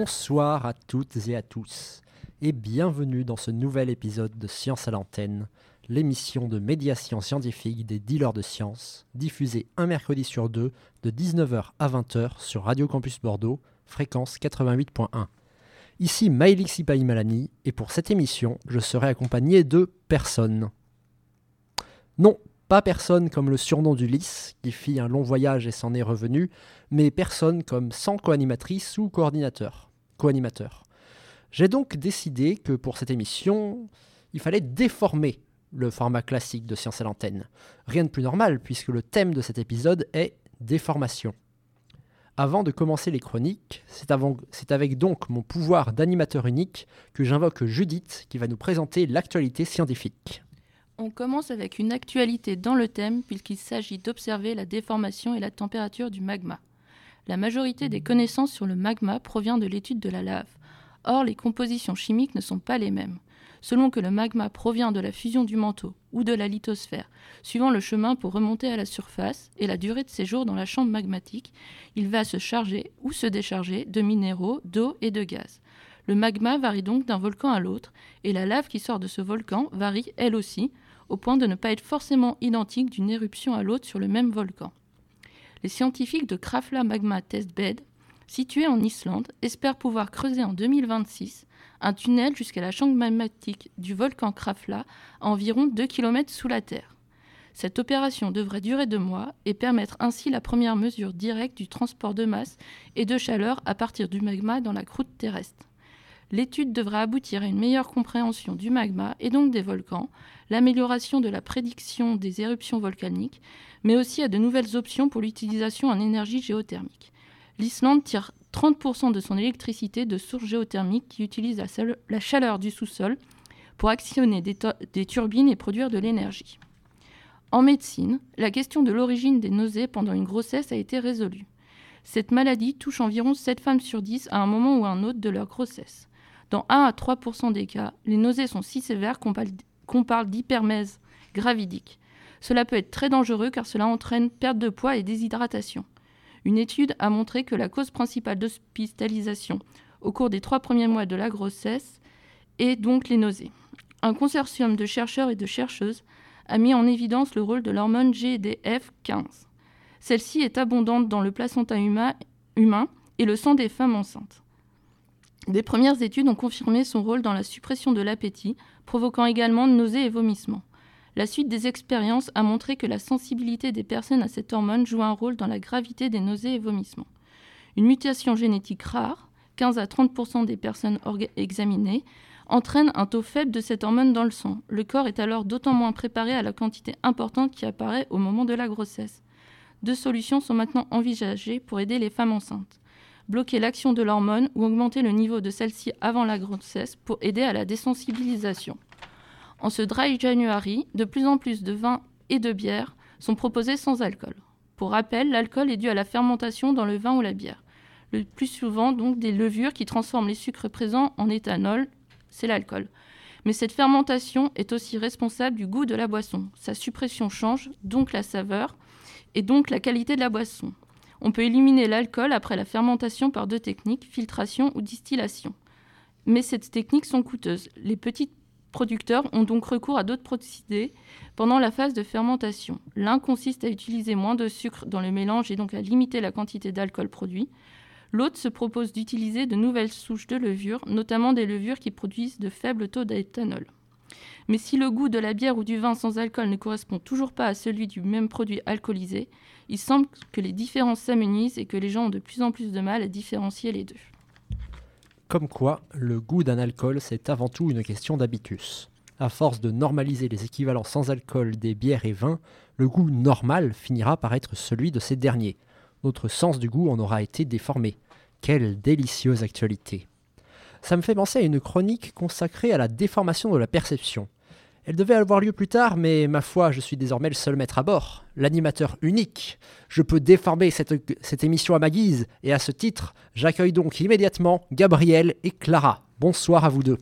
Bonsoir à toutes et à tous, et bienvenue dans ce nouvel épisode de Science à l'antenne, l'émission de médiation scientifique des dealers de sciences, diffusée un mercredi sur deux de 19h à 20h sur Radio Campus Bordeaux, fréquence 88.1. Ici Maïlik Sipaï Malani, et pour cette émission, je serai accompagné de personne. Non, pas personne comme le surnom d'Ulysse, qui fit un long voyage et s'en est revenu, mais personne comme sans co-animatrice ou coordinateur. Co-animateur. J'ai donc décidé que pour cette émission, il fallait déformer le format classique de Science à l'antenne. Rien de plus normal, puisque le thème de cet épisode est déformation. Avant de commencer les chroniques, c'est avec donc mon pouvoir d'animateur unique que j'invoque Judith qui va nous présenter l'actualité scientifique. On commence avec une actualité dans le thème puisqu'il s'agit d'observer la déformation et la température du magma. La majorité des connaissances sur le magma provient de l'étude de la lave. Or, les compositions chimiques ne sont pas les mêmes. Selon que le magma provient de la fusion du manteau ou de la lithosphère, suivant le chemin pour remonter à la surface et la durée de séjour dans la chambre magmatique, il va se charger ou se décharger de minéraux, d'eau et de gaz. Le magma varie donc d'un volcan à l'autre, et la lave qui sort de ce volcan varie elle aussi, au point de ne pas être forcément identique d'une éruption à l'autre sur le même volcan. Les scientifiques de Krafla Magma Test Bed, situés en Islande, espèrent pouvoir creuser en 2026 un tunnel jusqu'à la chambre magmatique du volcan Krafla à environ 2 km sous la Terre. Cette opération devrait durer deux mois et permettre ainsi la première mesure directe du transport de masse et de chaleur à partir du magma dans la croûte terrestre. L'étude devra aboutir à une meilleure compréhension du magma et donc des volcans, l'amélioration de la prédiction des éruptions volcaniques, mais aussi à de nouvelles options pour l'utilisation en énergie géothermique. L'Islande tire 30% de son électricité de sources géothermiques qui utilisent la, chaleur du sous-sol pour actionner des, turbines et produire de l'énergie. En médecine, la question de l'origine des nausées pendant une grossesse a été résolue. Cette maladie touche environ 7 femmes sur 10 à un moment ou à un autre de leur grossesse. Dans 1 à 3% des cas, les nausées sont si sévères qu'on parle d'hypermèse gravidique. Cela peut être très dangereux car cela entraîne perte de poids et déshydratation. Une étude a montré que la cause principale d'hospitalisation au cours des trois premiers mois de la grossesse est donc les nausées. Un consortium de chercheurs et de chercheuses a mis en évidence le rôle de l'hormone GDF15. Celle-ci est abondante dans le placenta humain, et le sang des femmes enceintes. Des premières études ont confirmé son rôle dans la suppression de l'appétit, provoquant également nausées et vomissements. La suite des expériences a montré que la sensibilité des personnes à cette hormone joue un rôle dans la gravité des nausées et vomissements. Une mutation génétique rare, 15 à 30% des personnes examinées, entraîne un taux faible de cette hormone dans le sang. Le corps est alors d'autant moins préparé à la quantité importante qui apparaît au moment de la grossesse. Deux solutions sont maintenant envisagées pour aider les femmes enceintes. Bloquer l'action de l'hormone ou augmenter le niveau de celle-ci avant la grossesse pour aider à la désensibilisation. En ce dry January, de plus en plus de vins et de bières sont proposés sans alcool. Pour rappel, l'alcool est dû à la fermentation dans le vin ou la bière. Le plus souvent, donc, des levures qui transforment les sucres présents en éthanol, c'est l'alcool. Mais cette fermentation est aussi responsable du goût de la boisson. Sa suppression change donc la saveur et donc la qualité de la boisson. On peut éliminer l'alcool après la fermentation par deux techniques, filtration ou distillation. Mais ces techniques sont coûteuses. Les petites producteurs ont donc recours à d'autres procédés pendant la phase de fermentation. L'un consiste à utiliser moins de sucre dans le mélange et donc à limiter la quantité d'alcool produit. L'autre se propose d'utiliser de nouvelles souches de levure, notamment des levures qui produisent de faibles taux d'éthanol. Mais si le goût de la bière ou du vin sans alcool ne correspond toujours pas à celui du même produit alcoolisé, il semble que les différences s'amenuisent et que les gens ont de plus en plus de mal à différencier les deux. Comme quoi, le goût d'un alcool, c'est avant tout une question d'habitus. À force de normaliser les équivalents sans alcool des bières et vins, le goût normal finira par être celui de ces derniers. Notre sens du goût en aura été déformé. Quelle délicieuse actualité. Ça me fait penser à une chronique consacrée à la déformation de la perception. Elle devait avoir lieu plus tard, mais ma foi, je suis désormais le seul maître à bord, l'animateur unique. Je peux déformer cette, émission à ma guise, et à ce titre, j'accueille donc immédiatement Gabriel et Clara. Bonsoir à vous deux.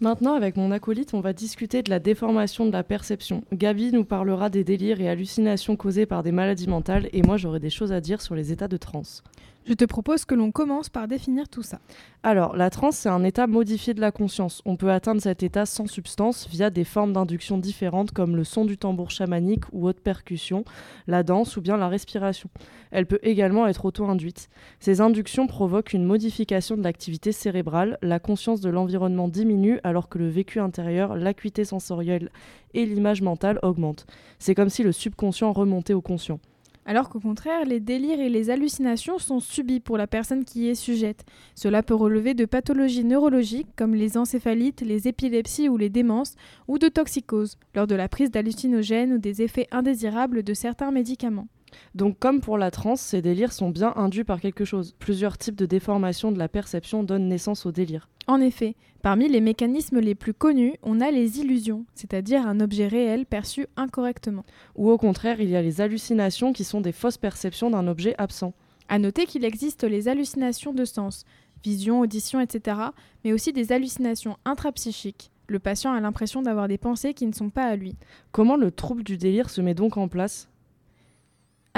Maintenant, avec mon acolyte, on va discuter de la déformation de la perception. Gabi nous parlera des délires et hallucinations causées par des maladies mentales, et moi j'aurai des choses à dire sur les états de transe. Je te propose que l'on commence par définir tout ça. Alors, la transe, c'est un état modifié de la conscience. On peut atteindre cet état sans substance via des formes d'induction différentes comme le son du tambour chamanique ou autre percussion, la danse ou bien la respiration. Elle peut également être auto-induite. Ces inductions provoquent une modification de l'activité cérébrale, la conscience de l'environnement diminue alors que le vécu intérieur, l'acuité sensorielle et l'image mentale augmentent. C'est comme si le subconscient remontait au conscient alors qu'au contraire, les délires et les hallucinations sont subis pour la personne qui y est sujette. Cela peut relever de pathologies neurologiques comme les encéphalites, les épilepsies ou les démences, ou de toxicose, lors de la prise d'hallucinogènes ou des effets indésirables de certains médicaments. Donc comme pour la transe, ces délires sont bien induits par quelque chose. Plusieurs types de déformations de la perception donnent naissance au délire. En effet, parmi les mécanismes les plus connus, on a les illusions, c'est-à-dire un objet réel perçu incorrectement. Ou au contraire, il y a les hallucinations qui sont des fausses perceptions d'un objet absent. À noter qu'il existe les hallucinations de sens, vision, audition, etc., mais aussi des hallucinations intrapsychiques. Le patient a l'impression d'avoir des pensées qui ne sont pas à lui. Comment le trouble du délire se met donc en place?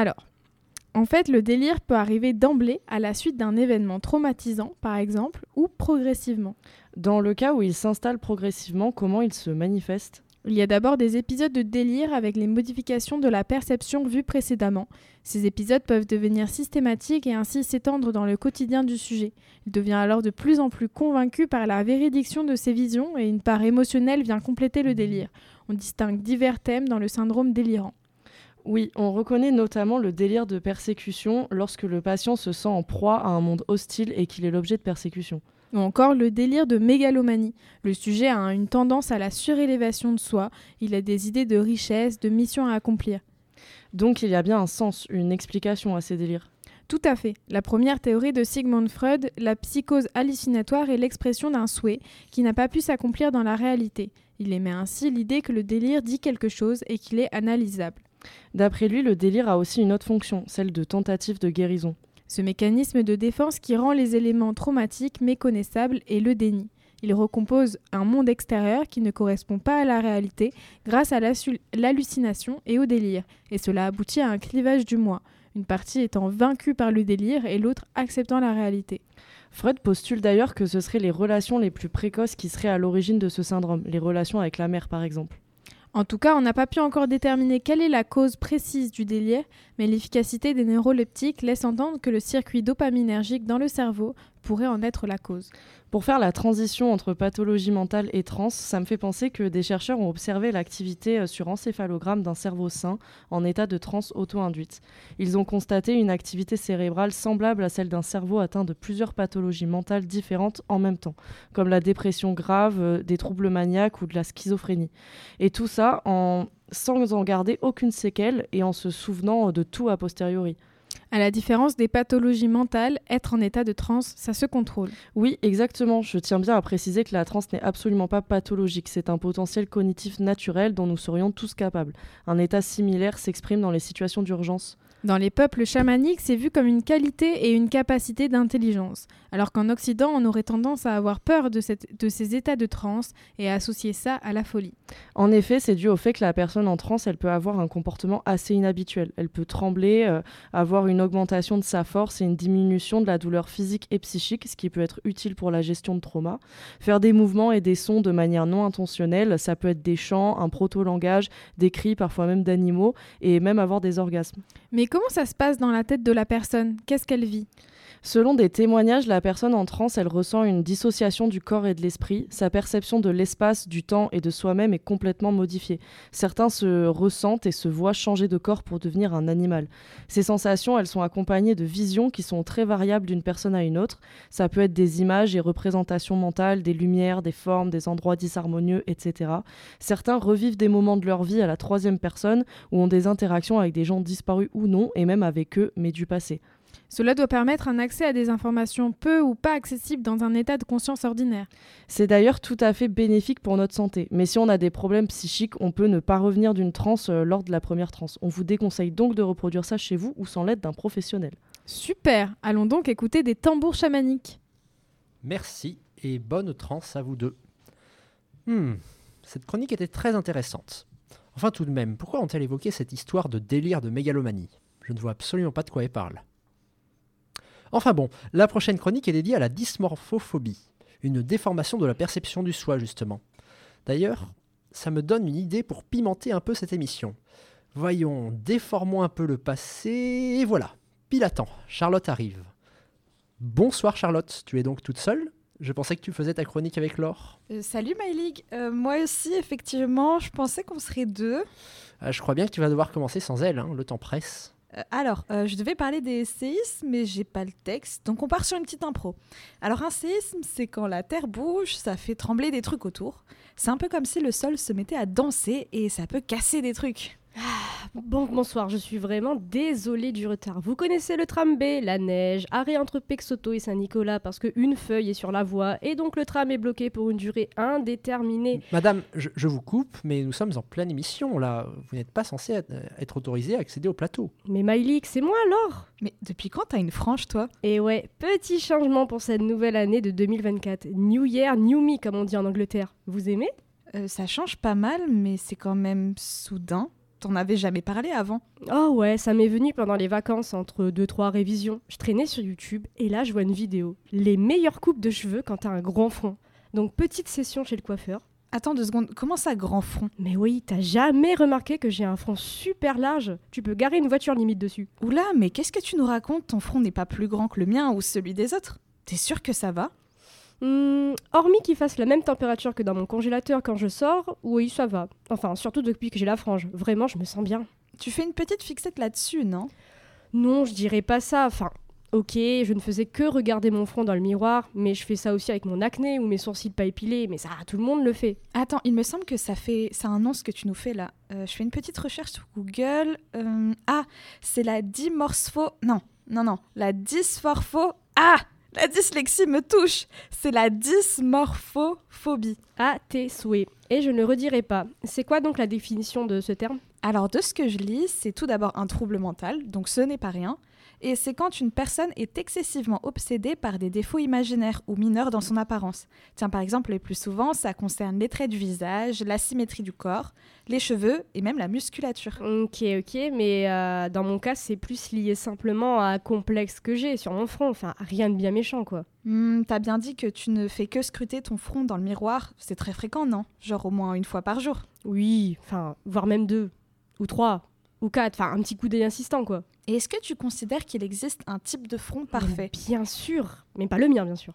Alors, en fait, le délire peut arriver d'emblée à la suite d'un événement traumatisant, par exemple, ou progressivement. Dans le cas où il s'installe progressivement, comment il se manifeste? Il y a d'abord des épisodes de délire avec les modifications de la perception vues précédemment. Ces épisodes peuvent devenir systématiques et ainsi s'étendre dans le quotidien du sujet. Il devient alors de plus en plus convaincu par la véridiction de ses visions et une part émotionnelle vient compléter le délire. On distingue divers thèmes dans le syndrome délirant. Oui, on reconnaît notamment le délire de persécution lorsque le patient se sent en proie à un monde hostile et qu'il est l'objet de persécution. Ou encore le délire de mégalomanie. Le sujet a une tendance à la surélévation de soi, il a des idées de richesse, de mission à accomplir. Donc il y a bien un sens, une explication à ces délires. Tout à fait. La première théorie de Sigmund Freud, la psychose hallucinatoire est l'expression d'un souhait qui n'a pas pu s'accomplir dans la réalité. Il émet ainsi l'idée que le délire dit quelque chose et qu'il est analysable. D'après lui, le délire a aussi une autre fonction, celle de tentative de guérison. Ce mécanisme de défense qui rend les éléments traumatiques méconnaissables est le déni. Il recompose un monde extérieur qui ne correspond pas à la réalité grâce à l'hallucination et au délire, et cela aboutit à un clivage du moi, une partie étant vaincue par le délire et l'autre acceptant la réalité. Freud postule d'ailleurs que ce seraient les relations les plus précoces qui seraient à l'origine de ce syndrome, les relations avec la mère par exemple. En tout cas, on n'a pas pu encore déterminer quelle est la cause précise du délire, mais l'efficacité des neuroleptiques laisse entendre que le circuit dopaminergique dans le cerveau pourrait en être la cause. Pour faire la transition entre pathologie mentale et trans, ça me fait penser que des chercheurs ont observé l'activité euh, sur encéphalogramme d'un cerveau sain en état de transe auto-induite. Ils ont constaté une activité cérébrale semblable à celle d'un cerveau atteint de plusieurs pathologies mentales différentes en même temps, comme la dépression grave, euh, des troubles maniaques ou de la schizophrénie. Et tout ça en sans en garder aucune séquelle et en se souvenant de tout a posteriori. À la différence des pathologies mentales, être en état de transe, ça se contrôle. Oui, exactement. Je tiens bien à préciser que la transe n'est absolument pas pathologique. C'est un potentiel cognitif naturel dont nous serions tous capables. Un état similaire s'exprime dans les situations d'urgence. Dans les peuples chamaniques, c'est vu comme une qualité et une capacité d'intelligence, alors qu'en Occident, on aurait tendance à avoir peur de, ces états de transe et à associer ça à la folie. En effet, c'est dû au fait que la personne en transe, elle peut avoir un comportement assez inhabituel. Elle peut trembler, euh, avoir une augmentation de sa force et une diminution de la douleur physique et psychique, ce qui peut être utile pour la gestion de trauma. Faire des mouvements et des sons de manière non intentionnelle, ça peut être des chants, un proto-langage, des cris, parfois même d'animaux, et même avoir des orgasmes. Mais comment ça se passe dans la tête de la personne? Qu'est-ce qu'elle vit? Selon des témoignages, la personne en transe, elle ressent une dissociation du corps et de l'esprit. Sa perception de l'espace, du temps et de soi-même est complètement modifiée. Certains se ressentent et se voient changer de corps pour devenir un animal. Ces sensations, elles sont accompagnées de visions qui sont très variables d'une personne à une autre. Ça peut être des images et représentations mentales, des lumières, des formes, des endroits disharmonieux, etc. Certains revivent des moments de leur vie à la troisième personne ou ont des interactions avec des gens disparus ou non, et même avec eux, mais du passé. Cela doit permettre un accès à des informations peu ou pas accessibles dans un état de conscience ordinaire. C'est d'ailleurs tout à fait bénéfique pour notre santé. Mais si on a des problèmes psychiques, on peut ne pas revenir d'une transe euh, lors de la première transe. On vous déconseille donc de reproduire ça chez vous ou sans l'aide d'un professionnel. Super Allons donc écouter des tambours chamaniques. Merci et bonne transe à vous deux. Hmm, cette chronique était très intéressante. Enfin tout de même, pourquoi ont-elles évoqué cette histoire de délire de mégalomanie? Je ne vois absolument pas de quoi elle parle. Enfin bon, la prochaine chronique est dédiée à la dysmorphophobie, une déformation de la perception du soi justement. D'ailleurs, ça me donne une idée pour pimenter un peu cette émission. Voyons, déformons un peu le passé, et voilà, pile à temps, Charlotte arrive. Bonsoir Charlotte, tu es donc toute seule? Je pensais que tu faisais ta chronique avec Laure. Euh, salut MyLeague, euh, moi aussi effectivement, je pensais qu'on serait deux. Euh, je crois bien que tu vas devoir commencer sans elle, hein, le temps presse. Euh, alors, euh, je devais parler des séismes, mais j'ai pas le texte, donc on part sur une petite impro. Alors un séisme, c'est quand la terre bouge, ça fait trembler des trucs autour. C'est un peu comme si le sol se mettait à danser et ça peut casser des trucs. Bon, bonsoir, je suis vraiment désolée du retard. Vous connaissez le tram B, la neige, arrêt entre Pexoto et Saint-Nicolas parce qu'une feuille est sur la voie et donc le tram est bloqué pour une durée indéterminée. Madame, je, je vous coupe, mais nous sommes en pleine émission là. Vous n'êtes pas censé être, être autorisé à accéder au plateau. Mais Mylik, c'est moi alors Mais depuis quand t'as une frange, toi? Et ouais, petit changement pour cette nouvelle année de 2024. New Year, New Me comme on dit en Angleterre. Vous aimez? Euh, Ça change pas mal, mais c'est quand même soudain. T'en avais jamais parlé avant. Oh ouais, ça m'est venu pendant les vacances entre 2-3 révisions. Je traînais sur YouTube et là je vois une vidéo. Les meilleures coupes de cheveux quand t'as un grand front. Donc petite session chez le coiffeur. Attends deux secondes, comment ça grand front? Mais oui, t'as jamais remarqué que j'ai un front super large? Tu peux garer une voiture limite dessus. Oula, mais qu'est-ce que tu nous racontes? Ton front n'est pas plus grand que le mien ou celui des autres T'es sûr que ça va? Hmm, hormis qu'il fasse la même température que dans mon congélateur quand je sors, oui, ça va. Enfin, surtout depuis que j'ai la frange. Vraiment, je me sens bien. Tu fais une petite fixette là-dessus, non? Non, je dirais pas ça. Enfin, ok, je ne faisais que regarder mon front dans le miroir, mais je fais ça aussi avec mon acné ou mes sourcils pas épilés, mais ça, tout le monde le fait. Attends, il me semble que ça fait, ça a un nom ce que tu nous fais là. Euh, je fais une petite recherche sur Google. Euh, ah, c'est la dimorpho. Non, non, non, la dysmorpho. Ah, la dyslexie me touche. C'est la dysmorphophobie. À tes souhaits. Et je ne le redirai pas. C'est quoi donc la définition de ce terme? Alors, de ce que je lis, c'est tout d'abord un trouble mental, donc ce n'est pas rien. Et c'est quand une personne est excessivement obsédée par des défauts imaginaires ou mineurs dans son apparence. Tiens, par exemple, le plus souvent, ça concerne les traits du visage, la symétrie du corps, les cheveux et même la musculature. Ok, ok, mais euh, dans mon cas, c'est plus lié simplement à un complexe que j'ai sur mon front. Enfin, rien de bien méchant, quoi. Hmm, T'as bien dit que tu ne fais que scruter ton front dans le miroir. C'est très fréquent, non? Genre au moins une fois par jour. Oui, enfin, voire même deux, ou trois, ou quatre. Enfin, un petit coup d'œil insistant, quoi. Et est-ce que tu considères qu'il existe un type de front parfait Bien sûr, mais pas le mien, bien sûr.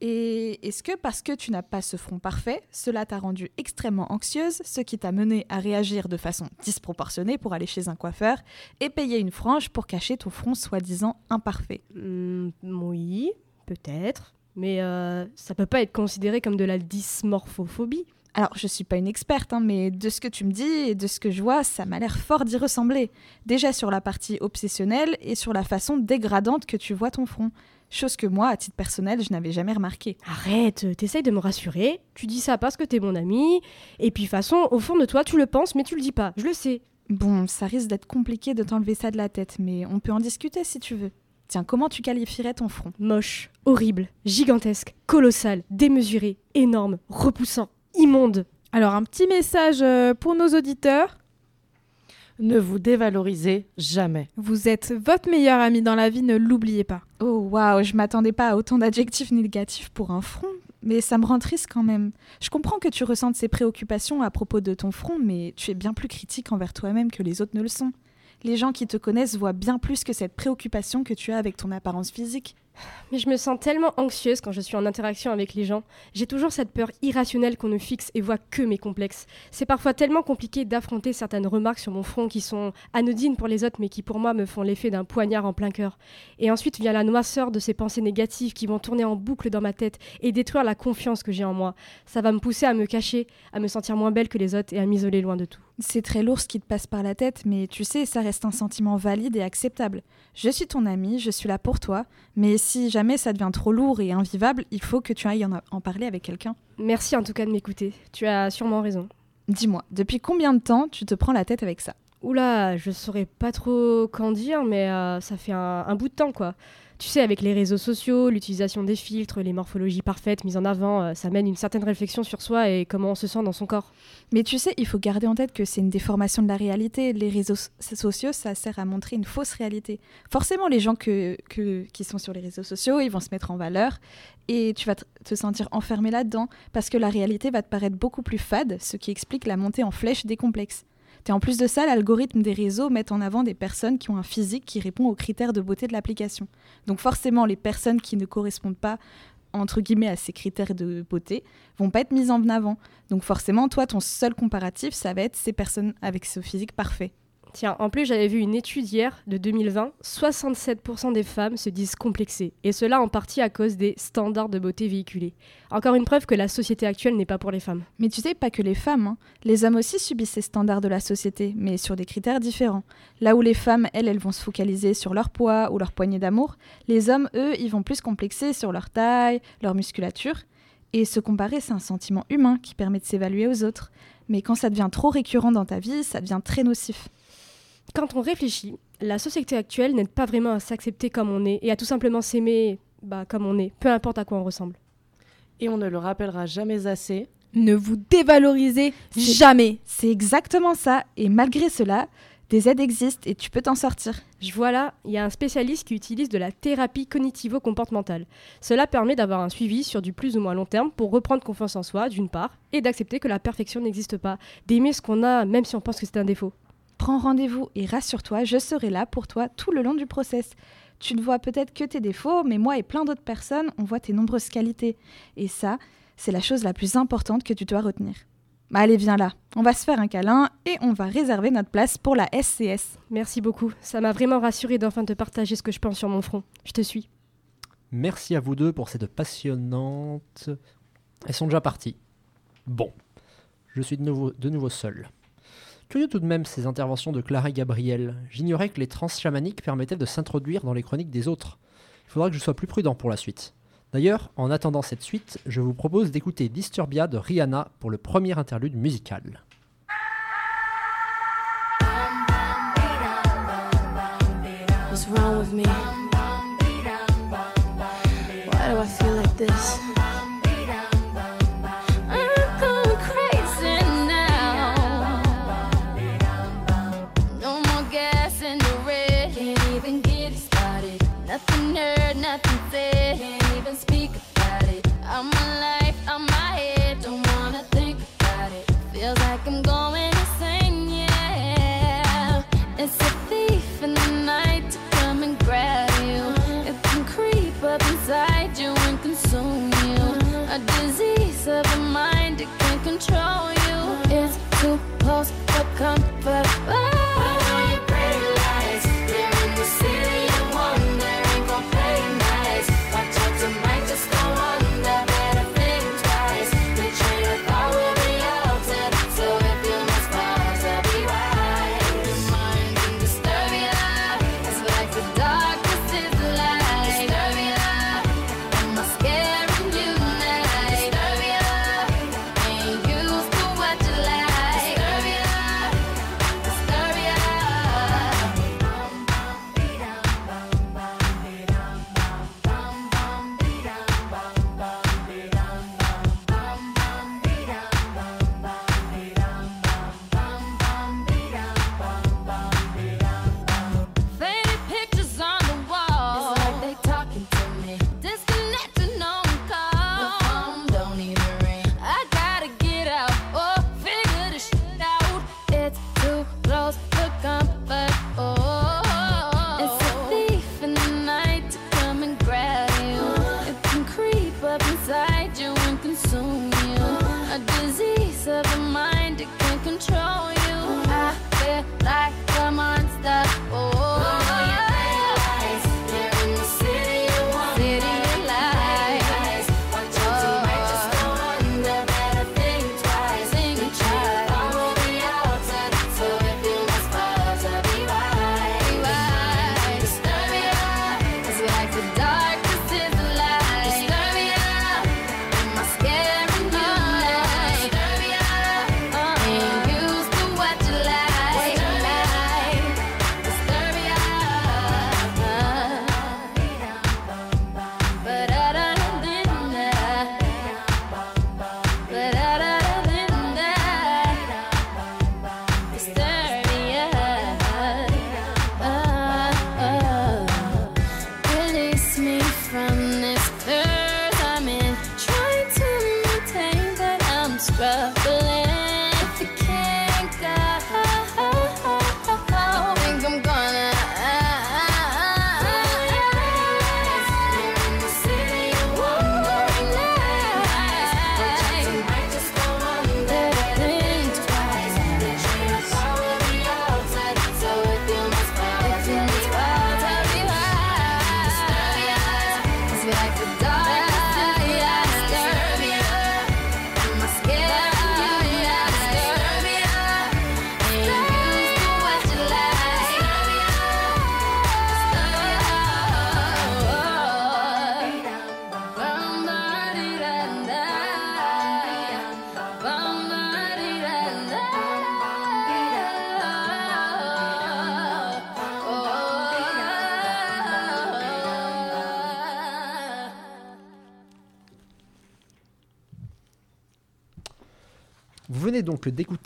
Et est-ce que parce que tu n'as pas ce front parfait, cela t'a rendue extrêmement anxieuse, ce qui t'a mené à réagir de façon disproportionnée pour aller chez un coiffeur et payer une frange pour cacher ton front soi-disant imparfait? Hmm, oui, peut-être, mais euh, ça peut pas être considéré comme de la dysmorphophobie. Alors, je suis pas une experte, hein, mais de ce que tu me dis et de ce que je vois, ça m'a l'air fort d'y ressembler. Déjà sur la partie obsessionnelle et sur la façon dégradante que tu vois ton front. Chose que moi, à titre personnel, je n'avais jamais remarqué. Arrête, t'essayes de me rassurer, tu dis ça parce que t'es mon ami, et puis de toute façon, au fond de toi, tu le penses, mais tu le dis pas, je le sais. Bon, ça risque d'être compliqué de t'enlever ça de la tête, mais on peut en discuter si tu veux. Tiens, comment tu qualifierais ton front? Moche, horrible, gigantesque, colossal, démesuré, énorme, repoussant, immonde. Alors, un petit message euh, pour nos auditeurs. Ne vous dévalorisez jamais. Vous êtes votre meilleur ami dans la vie, ne l'oubliez pas. Oh waouh, je m'attendais pas à autant d'adjectifs négatifs pour un front, mais ça me rend triste quand même. Je comprends que tu ressentes ces préoccupations à propos de ton front, mais tu es bien plus critique envers toi-même que les autres ne le sont. Les gens qui te connaissent voient bien plus que cette préoccupation que tu as avec ton apparence physique. Mais je me sens tellement anxieuse quand je suis en interaction avec les gens. J'ai toujours cette peur irrationnelle qu'on ne fixe et voit que mes complexes. C'est parfois tellement compliqué d'affronter certaines remarques sur mon front qui sont anodines pour les autres mais qui pour moi me font l'effet d'un poignard en plein cœur. Et ensuite vient la noirceur de ces pensées négatives qui vont tourner en boucle dans ma tête et détruire la confiance que j'ai en moi. Ça va me pousser à me cacher, à me sentir moins belle que les autres et à m'isoler loin de tout. C'est très lourd ce qui te passe par la tête, mais tu sais, ça reste un sentiment valide et acceptable. Je suis ton amie, je suis là pour toi, mais si jamais ça devient trop lourd et invivable, il faut que tu ailles en, en parler avec quelqu'un. Merci en tout cas de m'écouter. Tu as sûrement raison. Dis-moi, depuis combien de temps tu te prends la tête avec ça? Oula, je saurais pas trop qu'en dire, mais euh, ça fait un, bout de temps, quoi. Tu sais, avec les réseaux sociaux, l'utilisation des filtres, les morphologies parfaites mises en avant, euh, ça mène une certaine réflexion sur soi et comment on se sent dans son corps. Mais tu sais, il faut garder en tête que c'est une déformation de la réalité. Les réseaux so- sociaux, ça sert à montrer une fausse réalité. Forcément, les gens que, qui sont sur les réseaux sociaux, ils vont se mettre en valeur et tu vas te sentir enfermé là-dedans parce que la réalité va te paraître beaucoup plus fade, ce qui explique la montée en flèche des complexes. Et en plus de ça, l'algorithme des réseaux met en avant des personnes qui ont un physique qui répond aux critères de beauté de l'application. Donc forcément, les personnes qui ne correspondent pas entre guillemets à ces critères de beauté vont pas être mises en avant. Donc forcément, toi, ton seul comparatif, ça va être ces personnes avec ce physique parfait. Tiens, en plus, j'avais vu une étude hier de 2020, 67% des femmes se disent complexées, et cela en partie à cause des standards de beauté véhiculés. Encore une preuve que la société actuelle n'est pas pour les femmes. Mais tu sais, pas que les femmes, hein. les hommes aussi subissent ces standards de la société, mais sur des critères différents. Là où les femmes, elles, elles vont se focaliser sur leur poids ou leur poignée d'amour, les hommes, eux, ils vont plus complexer sur leur taille, leur musculature. Et se comparer, c'est un sentiment humain qui permet de s'évaluer aux autres. Mais quand ça devient trop récurrent dans ta vie, ça devient très nocif. Quand on réfléchit, la société actuelle n'aide pas vraiment à s'accepter comme on est et à tout simplement s'aimer bah, comme on est, peu importe à quoi on ressemble. Et on ne le rappellera jamais assez. Ne vous dévalorisez jamais. C'est exactement ça. Et malgré cela, des aides existent et tu peux t'en sortir. Je vois là, il y a un spécialiste qui utilise de la thérapie cognitivo-comportementale. Cela permet d'avoir un suivi sur du plus ou moins long terme pour reprendre confiance en soi, d'une part, et d'accepter que la perfection n'existe pas, d'aimer ce qu'on a même si on pense que c'est un défaut. Prends rendez-vous et rassure-toi, je serai là pour toi tout le long du process. Tu ne vois peut-être que tes défauts, mais moi et plein d'autres personnes, on voit tes nombreuses qualités. Et ça, c'est la chose la plus importante que tu dois retenir. Bah allez, viens là. On va se faire un câlin et on va réserver notre place pour la SCS. Merci beaucoup, ça m'a vraiment rassuré d'enfin te partager ce que je pense sur mon front. Je te suis. Merci à vous deux pour cette passionnante. Elles sont déjà parties. Bon, je suis de nouveau, de nouveau seul. Curieux tout de même ces interventions de Clara et Gabriel. J'ignorais que les trans chamaniques permettaient de s'introduire dans les chroniques des autres. Il faudra que je sois plus prudent pour la suite. D'ailleurs, en attendant cette suite, je vous propose d'écouter Disturbia de Rihanna pour le premier interlude musical.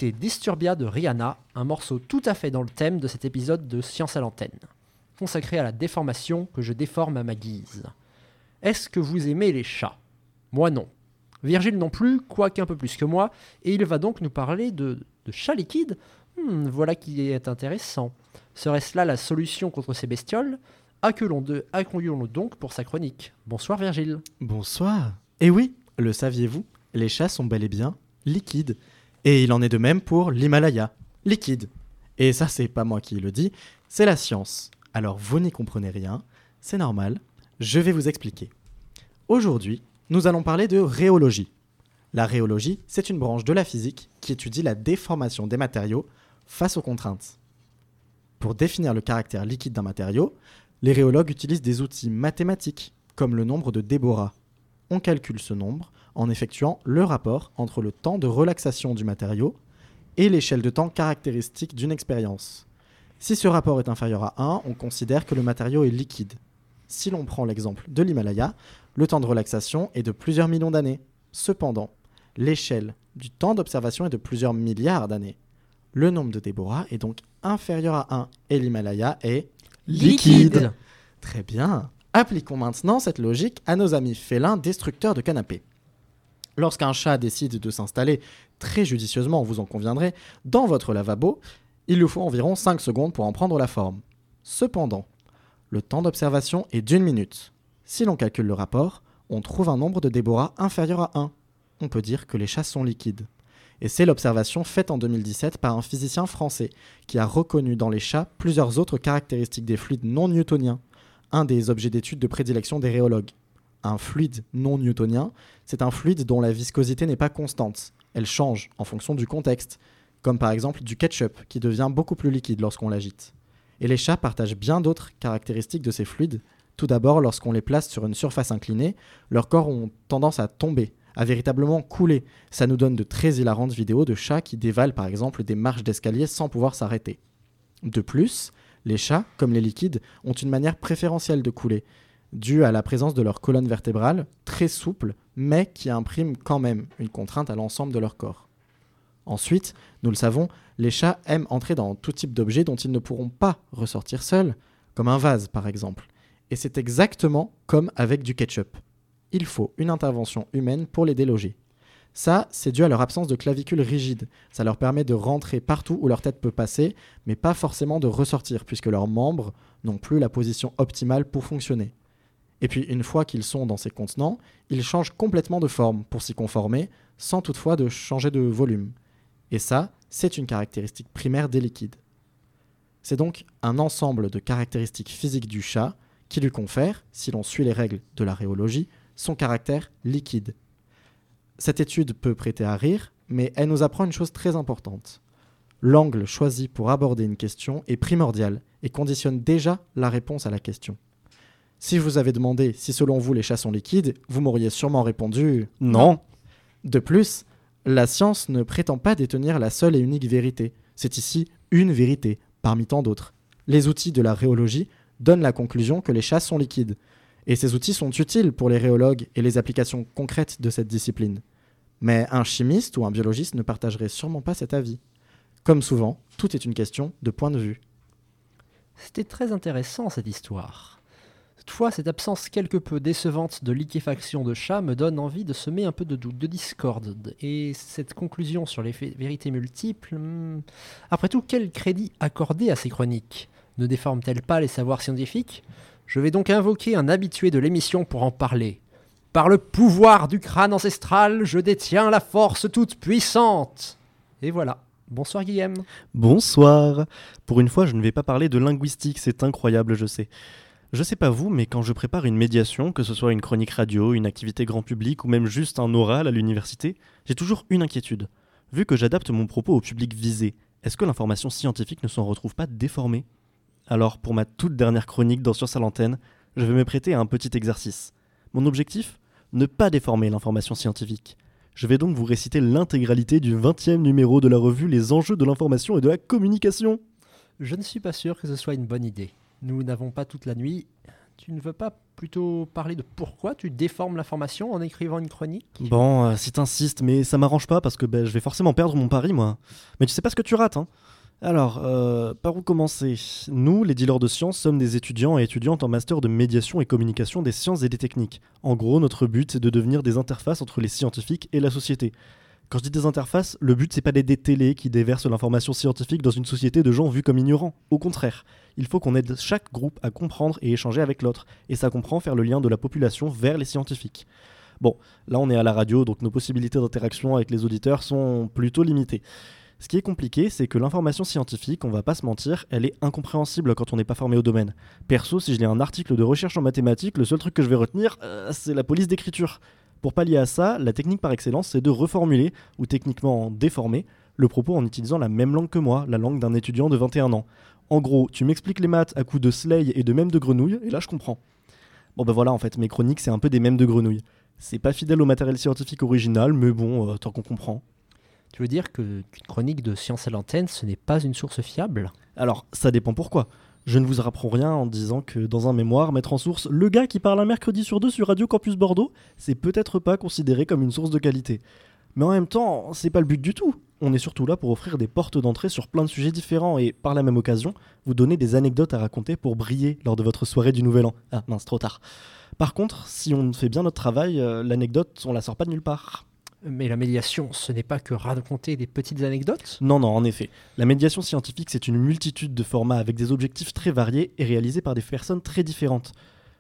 Disturbia de Rihanna, un morceau tout à fait dans le thème de cet épisode de Science à l'antenne, consacré à la déformation que je déforme à ma guise. Est-ce que vous aimez les chats? Moi non. Virgile non plus, quoique un peu plus que moi, et il va donc nous parler de, chats liquides Hmm, Voilà qui est intéressant. Serait-ce là la solution contre ces bestioles? Accueillons-le donc pour sa chronique. Bonsoir Virgile. Bonsoir. Et oui, le saviez-vous? Les chats sont bel et bien liquides. Et il en est de même pour l'Himalaya. Liquide. Et ça, c'est pas moi qui le dis, c'est la science. Alors vous n'y comprenez rien, c'est normal, je vais vous expliquer. Aujourd'hui, nous allons parler de rhéologie. La rhéologie, c'est une branche de la physique qui étudie la déformation des matériaux face aux contraintes. Pour définir le caractère liquide d'un matériau, les rhéologues utilisent des outils mathématiques, comme le nombre de Déborah. On calcule ce nombre en effectuant le rapport entre le temps de relaxation du matériau et l'échelle de temps caractéristique d'une expérience. Si ce rapport est inférieur à 1, on considère que le matériau est liquide. Si l'on prend l'exemple de l'Himalaya, le temps de relaxation est de plusieurs millions d'années. Cependant, l'échelle du temps d'observation est de plusieurs milliards d'années. Le nombre de Déborah est donc inférieur à 1 et l'Himalaya est Liquide. Très bien. Appliquons maintenant cette logique à nos amis félins destructeurs de canapés. Lorsqu'un chat décide de s'installer, très judicieusement vous en conviendrez, dans votre lavabo, il lui faut environ 5 secondes pour en prendre la forme. Cependant, le temps d'observation est d'une minute. Si l'on calcule le rapport, on trouve un nombre de Déborah inférieur à 1. On peut dire que les chats sont liquides. Et c'est l'observation faite en 2017 par un physicien français qui a reconnu dans les chats plusieurs autres caractéristiques des fluides non newtoniens, un des objets d'étude de prédilection des rhéologues. Un fluide non newtonien, c'est un fluide dont la viscosité n'est pas constante. Elle change en fonction du contexte, comme par exemple du ketchup qui devient beaucoup plus liquide lorsqu'on l'agite. Et les chats partagent bien d'autres caractéristiques de ces fluides. Tout d'abord, lorsqu'on les place sur une surface inclinée, leurs corps ont tendance à tomber, à véritablement couler. Ça nous donne de très hilarantes vidéos de chats qui dévalent par exemple des marches d'escalier sans pouvoir s'arrêter. De plus, les chats, comme les liquides, ont une manière préférentielle de couler, due à la présence de leur colonne vertébrale, très souple, mais qui imprime quand même une contrainte à l'ensemble de leur corps. Ensuite, nous le savons, les chats aiment entrer dans tout type d'objets dont ils ne pourront pas ressortir seuls, comme un vase par exemple. Et c'est exactement comme avec du ketchup. Il faut une intervention humaine pour les déloger. Ça, c'est dû à leur absence de clavicule rigide. Ça leur permet de rentrer partout où leur tête peut passer, mais pas forcément de ressortir, puisque leurs membres n'ont plus la position optimale pour fonctionner. Et puis, une fois qu'ils sont dans ces contenants, ils changent complètement de forme pour s'y conformer, sans toutefois de changer de volume. Et ça, c'est une caractéristique primaire des liquides. C'est donc un ensemble de caractéristiques physiques du chat qui lui confère, si l'on suit les règles de la rhéologie, son caractère liquide. Cette étude peut prêter à rire, mais elle nous apprend une chose très importante. L'angle choisi pour aborder une question est primordial et conditionne déjà la réponse à la question. Si je vous avais demandé si selon vous les chats sont liquides, vous m'auriez sûrement répondu Non. De plus, la science ne prétend pas détenir la seule et unique vérité. C'est ici une vérité, parmi tant d'autres. Les outils de la rhéologie donnent la conclusion que les chats sont liquides. Et ces outils sont utiles pour les rhéologues et les applications concrètes de cette discipline. Mais un chimiste ou un biologiste ne partagerait sûrement pas cet avis. Comme souvent, tout est une question de point de vue. C'était très intéressant cette histoire. Toutefois, cette absence quelque peu décevante de liquéfaction de chat me donne envie de semer un peu de doute, de discorde. Et cette conclusion sur les vérités multiples. hmm, Après tout, quel crédit accorder à ces chroniques? Ne déforment-elles pas les savoirs scientifiques? Je vais donc invoquer un habitué de l'émission pour en parler. Par le pouvoir du crâne ancestral, je détiens la force toute puissante. Et voilà. Bonsoir Guillaume. Bonsoir. Pour une fois, je ne vais pas parler de linguistique, c'est incroyable, je sais. Je sais pas vous, mais quand je prépare une médiation, que ce soit une chronique radio, une activité grand public ou même juste un oral à l'université, j'ai toujours une inquiétude. Vu que j'adapte mon propos au public visé, est-ce que l'information scientifique ne s'en retrouve pas déformée? Alors, pour ma toute dernière chronique dans Science à l'antenne, je vais me prêter à un petit exercice. Mon objectif? Ne pas déformer l'information scientifique. Je vais donc vous réciter l'intégralité du 20e numéro de la revue Les enjeux de l'information et de la communication. Je ne suis pas sûr que ce soit une bonne idée. Nous n'avons pas toute la nuit. Tu ne veux pas plutôt parler de pourquoi tu déformes l'information en écrivant une chronique? Bon, euh, si t'insistes, mais ça m'arrange pas parce que ben, je vais forcément perdre mon pari, moi. Mais tu sais pas ce que tu rates, hein. Alors, euh, par où commencer? Nous, les dealers de sciences, sommes des étudiants et étudiantes en master de médiation et communication des sciences et des techniques. En gros, notre but, c'est de devenir des interfaces entre les scientifiques et la société. Quand je dis des interfaces, le but, c'est pas des télés qui déversent l'information scientifique dans une société de gens vus comme ignorants. Au contraire, il faut qu'on aide chaque groupe à comprendre et échanger avec l'autre. Et ça comprend faire le lien de la population vers les scientifiques. Bon, là on est à la radio, donc nos possibilités d'interaction avec les auditeurs sont plutôt limitées. Ce qui est compliqué, c'est que l'information scientifique, on va pas se mentir, elle est incompréhensible quand on n'est pas formé au domaine. Perso, si je lis un article de recherche en mathématiques, le seul truc que je vais retenir, euh, c'est la police d'écriture. Pour pallier à ça, la technique par excellence, c'est de reformuler, ou techniquement déformer, le propos en utilisant la même langue que moi, la langue d'un étudiant de 21 ans. En gros, tu m'expliques les maths à coups de slay et de mèmes de grenouille, et là je comprends. Bon ben voilà, en fait, mes chroniques, c'est un peu des mèmes de grenouille. C'est pas fidèle au matériel scientifique original, mais bon, euh, tant qu'on comprend. Tu veux dire que qu'une chronique de science à l'antenne, ce n'est pas une source fiable? Alors, ça dépend pourquoi. Je ne vous apprends rien en disant que dans un mémoire, mettre en source le gars qui parle un mercredi sur deux sur Radio Campus Bordeaux, c'est peut-être pas considéré comme une source de qualité. Mais en même temps, c'est pas le but du tout. On est surtout là pour offrir des portes d'entrée sur plein de sujets différents et, par la même occasion, vous donner des anecdotes à raconter pour briller lors de votre soirée du Nouvel An. Ah mince, trop tard. Par contre, si on fait bien notre travail, euh, l'anecdote, on la sort pas de nulle part. Mais la médiation, ce n'est pas que raconter des petites anecdotes? Non, non, en effet. La médiation scientifique, c'est une multitude de formats avec des objectifs très variés et réalisés par des personnes très différentes.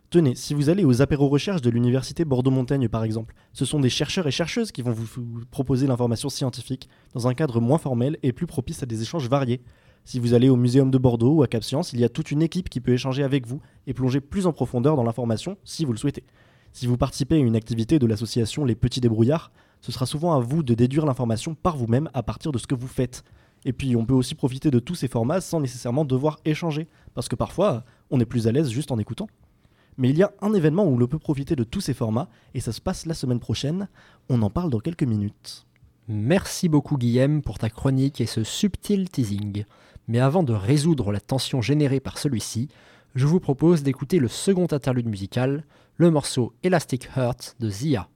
Tenez, si vous allez aux apéros recherches de l'université Bordeaux-Montaigne par exemple, ce sont des chercheurs et chercheuses qui vont vous, proposer l'information scientifique dans un cadre moins formel et plus propice à des échanges variés. Si vous allez au Muséum de Bordeaux ou à Cap Science, il y a toute une équipe qui peut échanger avec vous et plonger plus en profondeur dans l'information si vous le souhaitez. Si vous participez à une activité de l'association Les Petits Débrouillards, ce sera souvent à vous de déduire l'information par vous-même à partir de ce que vous faites. Et puis on peut aussi profiter de tous ces formats sans nécessairement devoir échanger, parce que parfois on est plus à l'aise juste en écoutant. Mais il y a un événement où l'on peut profiter de tous ces formats, et ça se passe la semaine prochaine, on en parle dans quelques minutes. Merci beaucoup Guillaume pour ta chronique et ce subtil teasing. Mais avant de résoudre la tension générée par celui-ci, je vous propose d'écouter le second interlude musical, le morceau Elastic Heart de Zia.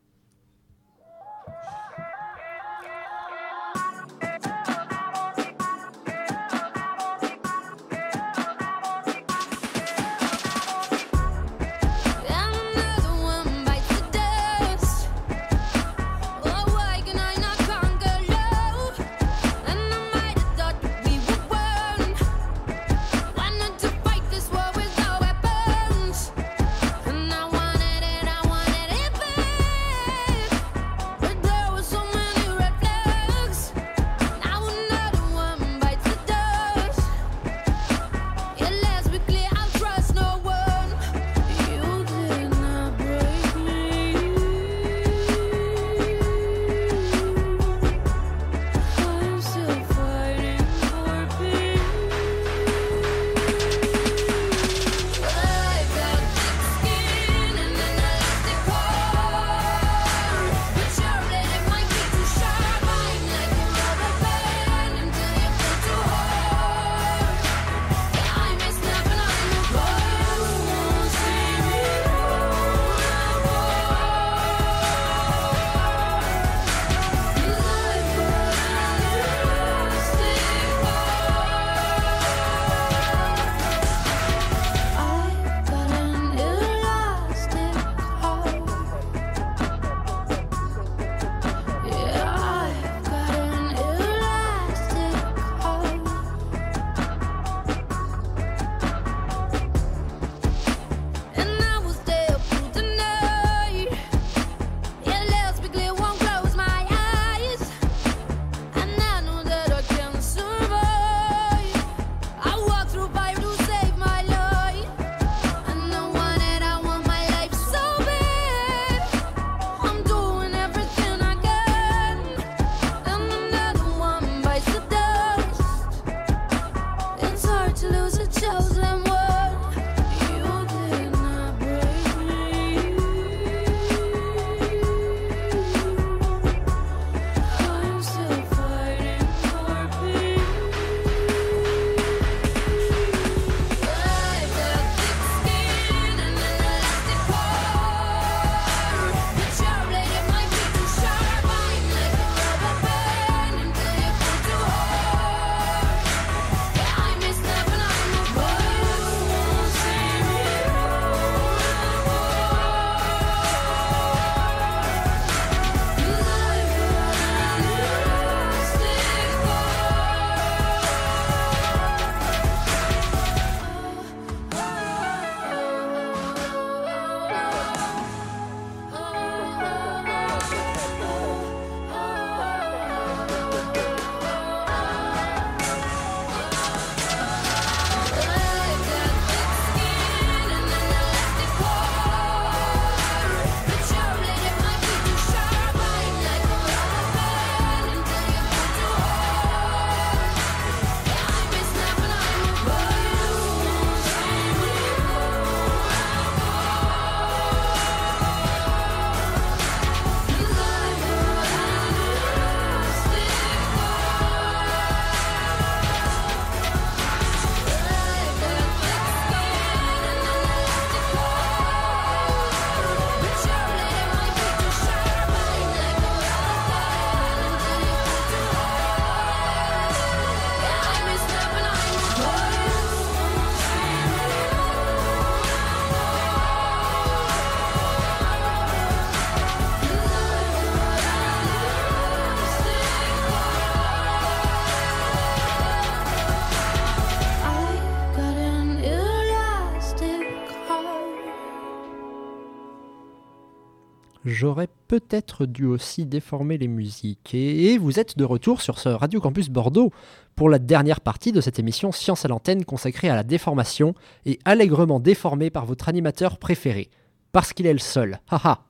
J'aurais peut-être dû aussi déformer les musiques. Et vous êtes de retour sur ce Radio Campus Bordeaux pour la dernière partie de cette émission Science à l'antenne consacrée à la déformation et allègrement déformée par votre animateur préféré. Parce qu'il est le seul. Haha.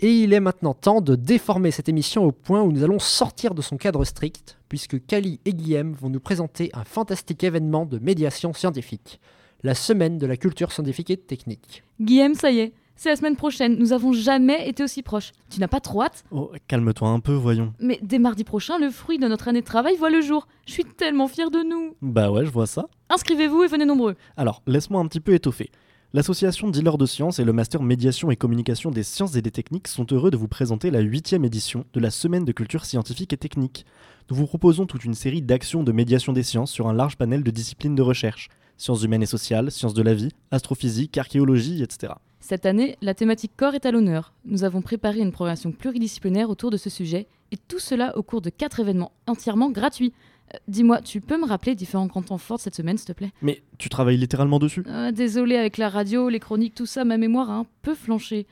Et il est maintenant temps de déformer cette émission au point où nous allons sortir de son cadre strict, puisque Kali et Guillaume vont nous présenter un fantastique événement de médiation scientifique, la semaine de la culture scientifique et technique. Guillaume, ça y est, c'est la semaine prochaine. Nous avons jamais été aussi proches. Tu n'as pas trop hâte? Oh, calme-toi un peu, voyons. Mais dès mardi prochain, le fruit de notre année de travail voit le jour. Je suis tellement fière de nous. Bah ouais, je vois ça. Inscrivez-vous et venez nombreux. Alors, laisse-moi un petit peu étoffer. L'association Dealers de Sciences et le Master Médiation et Communication des Sciences et des Techniques sont heureux de vous présenter la huitième édition de la Semaine de culture scientifique et technique. Nous vous proposons toute une série d'actions de médiation des sciences sur un large panel de disciplines de recherche sciences humaines et sociales, sciences de la vie, astrophysique, archéologie, etc. Cette année, la thématique corps est à l'honneur. Nous avons préparé une programmation pluridisciplinaire autour de ce sujet, et tout cela au cours de quatre événements entièrement gratuits. Euh, Dis-moi, tu peux me rappeler différents grands temps forts de cette semaine, s'il te plaît? Mais tu travailles littéralement dessus? Euh, Désolé, avec la radio, les chroniques, tout ça, ma mémoire a un peu flanché.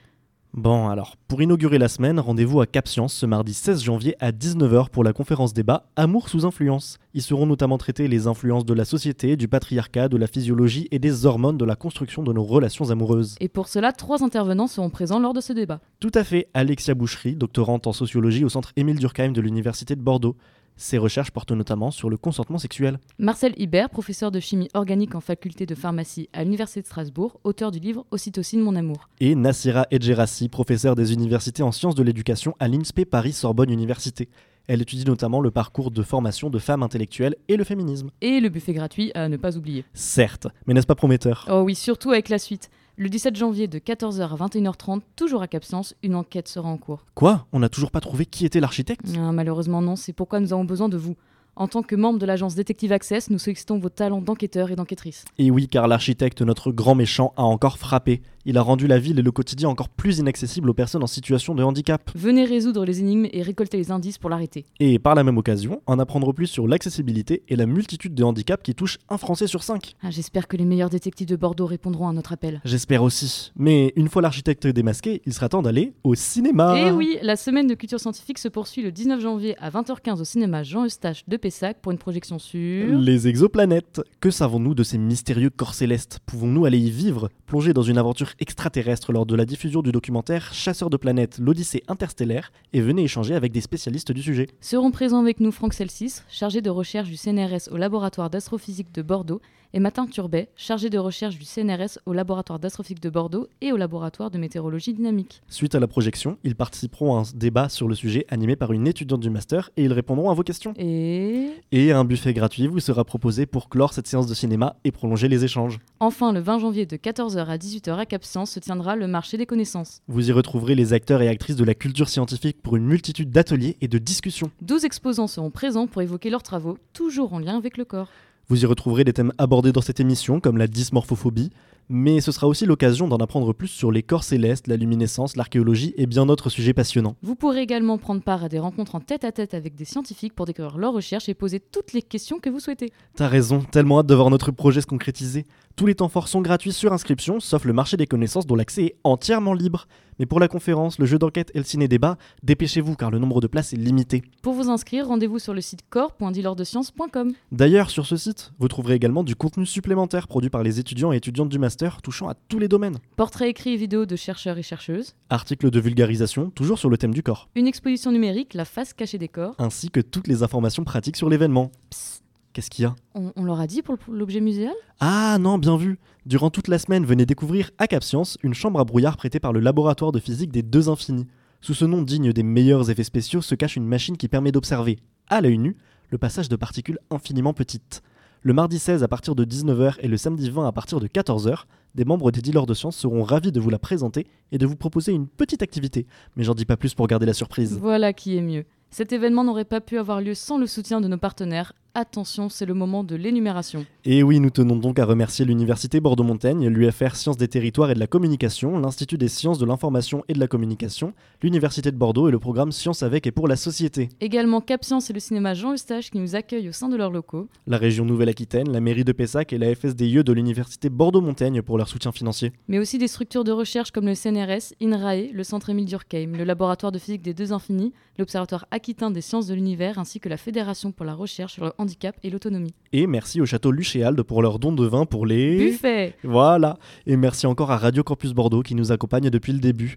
Bon, alors, pour inaugurer la semaine, rendez-vous à Cap Science ce mardi 16 janvier à 19h pour la conférence débat Amour sous influence. Y seront notamment traitées les influences de la société, du patriarcat, de la physiologie et des hormones de la construction de nos relations amoureuses. Et pour cela, trois intervenants seront présents lors de ce débat. Tout à fait, Alexia Boucherie, doctorante en sociologie au centre Émile Durkheim de l'Université de Bordeaux. Ses recherches portent notamment sur le consentement sexuel. Marcel Hibert, professeur de chimie organique en faculté de pharmacie à l'Université de Strasbourg, auteur du livre Ocytocine, mon amour. Et Nassira Edgerassi, professeure des universités en sciences de l'éducation à l'INSPE Paris-Sorbonne Université. Elle étudie notamment le parcours de formation de femmes intellectuelles et le féminisme. Et le buffet gratuit à ne pas oublier. Certes, mais n'est-ce pas prometteur? Oh oui, surtout avec la suite. Le 17 janvier de 14h à 21h30, toujours à Cap Science, une enquête sera en cours. Quoi? On n'a toujours pas trouvé qui était l'architecte? Ah, malheureusement non, c'est pourquoi nous avons besoin de vous. En tant que membre de l'agence Detective Access, nous sollicitons vos talents d'enquêteurs et d'enquêtrices. Et oui, car l'architecte, notre grand méchant, a encore frappé. Il a rendu la ville et le quotidien encore plus inaccessibles aux personnes en situation de handicap. Venez résoudre les énigmes et récolter les indices pour l'arrêter. Et par la même occasion, en apprendre plus sur l'accessibilité et la multitude de handicaps qui touchent un Français sur cinq. Ah, J'espère que les meilleurs détectives de Bordeaux répondront à notre appel. J'espère aussi. Mais une fois l'architecte démasqué, il sera temps d'aller au cinéma. Et Eh oui, la semaine de culture scientifique se poursuit le 19 janvier à 20h15 au cinéma Jean Eustache de Pessac pour une projection sur... Les exoplanètes. Que savons-nous de ces mystérieux corps célestes? Pouvons-nous aller y vivre? Plonger dans une aventure extraterrestre lors de la diffusion du documentaire Chasseur de planètes, l'Odyssée interstellaire et venez échanger avec des spécialistes du sujet. Seront présents avec nous Franck Celsis, chargé de recherche du CNRS au laboratoire d'astrophysique de Bordeaux, et Martin Turbet, chargé de recherche du CNRS au laboratoire d'astrophysique de Bordeaux et au laboratoire de météorologie dynamique. Suite à la projection, ils participeront à un débat sur le sujet animé par une étudiante du master et ils répondront à vos questions. Et... Et un buffet gratuit vous sera proposé pour clore cette séance de cinéma et prolonger les échanges. Enfin, le 20 janvier de 14h à 18h à Cap Science se tiendra le marché des connaissances. Vous y retrouverez les acteurs et actrices de la culture scientifique pour une multitude d'ateliers et de discussions. 12 exposants seront présents pour évoquer leurs travaux, toujours en lien avec le corps. Vous y retrouverez des thèmes abordés dans cette émission, comme la dysmorphophobie, mais ce sera aussi l'occasion d'en apprendre plus sur les corps célestes, la luminescence, l'archéologie et bien d'autres sujets passionnants. Vous pourrez également prendre part à des rencontres en tête-à-tête avec des scientifiques pour découvrir leurs recherches et poser toutes les questions que vous souhaitez. T'as raison, tellement hâte de voir notre projet se concrétiser. Tous les temps forts sont gratuits sur inscription, sauf le marché des connaissances dont l'accès est entièrement libre. Mais pour la conférence, le jeu d'enquête et le ciné-débat, dépêchez-vous car le nombre de places est limité. Pour vous inscrire, rendez-vous sur le site corps.dealordesciences.com. D'ailleurs, sur ce site, vous trouverez également du contenu supplémentaire produit par les étudiants et étudiantes du master touchant à tous les domaines. Portraits écrits et vidéos de chercheurs et chercheuses, Articles de vulgarisation, toujours sur le thème du corps, une exposition numérique, la face cachée des corps. ainsi que toutes les informations pratiques sur l'événement. Psst, Qu'est-ce qu'il y a on, on leur a dit pour l'objet muséal? Ah non, bien vu Durant toute la semaine, venez découvrir à Cap Science une chambre à brouillard prêtée par le laboratoire de physique des deux infinis. Sous ce nom digne des meilleurs effets spéciaux se cache une machine qui permet d'observer, à l'œil nu, le passage de particules infiniment petites. Le mardi 16 à partir de 19h et le samedi 20 à partir de 14h, des membres des dealers de sciences seront ravis de vous la présenter et de vous proposer une petite activité. Mais j'en dis pas plus pour garder la surprise. Voilà qui est mieux. Cet événement n'aurait pas pu avoir lieu sans le soutien de nos partenaires attention, c'est le moment de l'énumération. Et oui, nous tenons donc à remercier l'Université Bordeaux-Montaigne, l'UFR Sciences des Territoires et de la Communication, l'Institut des Sciences de l'Information et de la Communication, l'Université de Bordeaux et le programme Sciences avec et pour la société. Également Cap Science et le cinéma Jean Eustache qui nous accueillent au sein de leurs locaux. La région Nouvelle-Aquitaine, la mairie de Pessac et la FSDIE de l'Université Bordeaux-Montaigne pour leur soutien financier. Mais aussi des structures de recherche comme le CNRS, INRAE, le Centre Émile Durkheim, le Laboratoire de physique des deux infinis, l'Observatoire aquitain des sciences de l'univers ainsi que la Fédération pour la recherche sur le handicap et l'autonomie. Et merci au château Luchéalde pour leur don de vin pour les... Buffet Voilà. Et merci encore à Radio Campus Bordeaux qui nous accompagne depuis le début.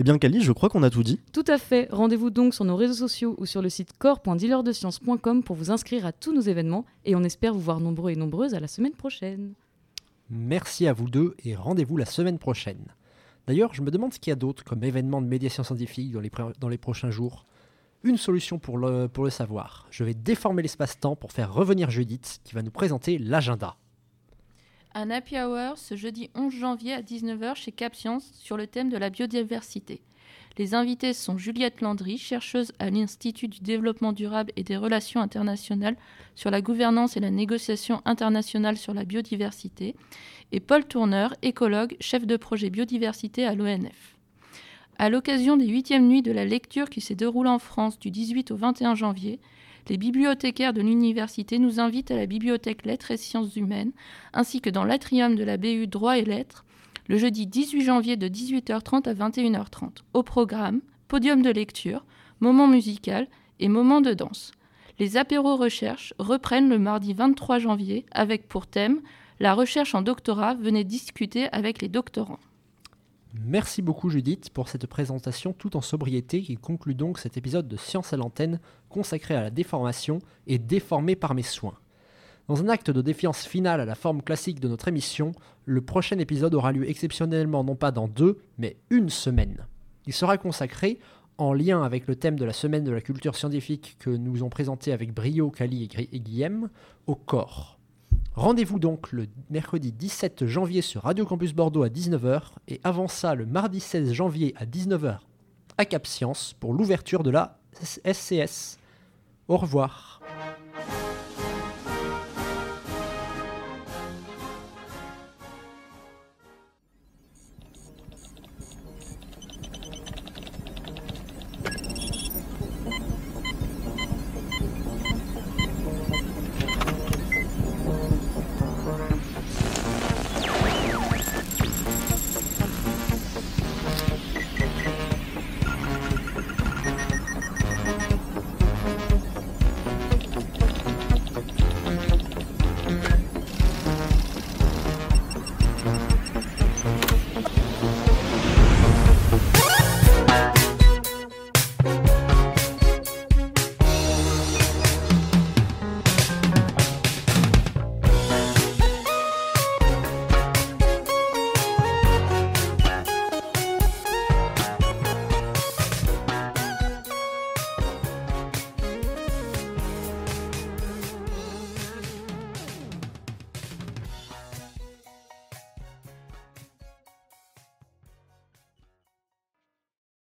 Eh bien, Cali, je crois qu'on a tout dit. Tout à fait. Rendez-vous donc sur nos réseaux sociaux ou sur le site corps.dealerdescience.com pour vous inscrire à tous nos événements et on espère vous voir nombreux et nombreuses à la semaine prochaine. Merci à vous deux et rendez-vous la semaine prochaine. D'ailleurs, je me demande ce qu'il y a d'autre comme événement de médiation scientifique dans les, dans les prochains jours. Une solution pour le, savoir. Je vais déformer l'espace-temps pour faire revenir Judith qui va nous présenter l'agenda. Un happy hour ce jeudi 11 janvier à 19h chez Cap Science sur le thème de la biodiversité. Les invités sont Juliette Landry, chercheuse à l'Institut du développement durable et des relations internationales sur la gouvernance et la négociation internationale sur la biodiversité, et Paul Tourneur, écologue, chef de projet biodiversité à l'ONF. À l'occasion des huitièmes nuits de la lecture qui s'est déroulée en France du 18 au 21 janvier, les bibliothécaires de l'université nous invitent à la bibliothèque Lettres et Sciences Humaines, ainsi que dans l'atrium de la BU Droit et Lettres, le jeudi 18 janvier de 18h30 à 21h30. Au programme, podium de lecture, moment musical et moment de danse. Les apéros recherche reprennent le mardi 23 janvier avec pour thème La recherche en doctorat, venez discuter avec les doctorants. Merci beaucoup Judith pour cette présentation tout en sobriété qui conclut donc cet épisode de Science à l'antenne consacré à la déformation et déformé par mes soins. Dans un acte de défiance finale à la forme classique de notre émission, le prochain épisode aura lieu exceptionnellement non pas dans deux, mais une semaine. Il sera consacré, en lien avec le thème de la semaine de la culture scientifique que nous ont présenté avec brio, Cali et Guillaume, au corps. Rendez-vous donc le mercredi 17 janvier sur Radio Campus Bordeaux à 19h et avant ça le mardi 16 janvier à 19h à Cap Science pour l'ouverture de la SCS. Au revoir.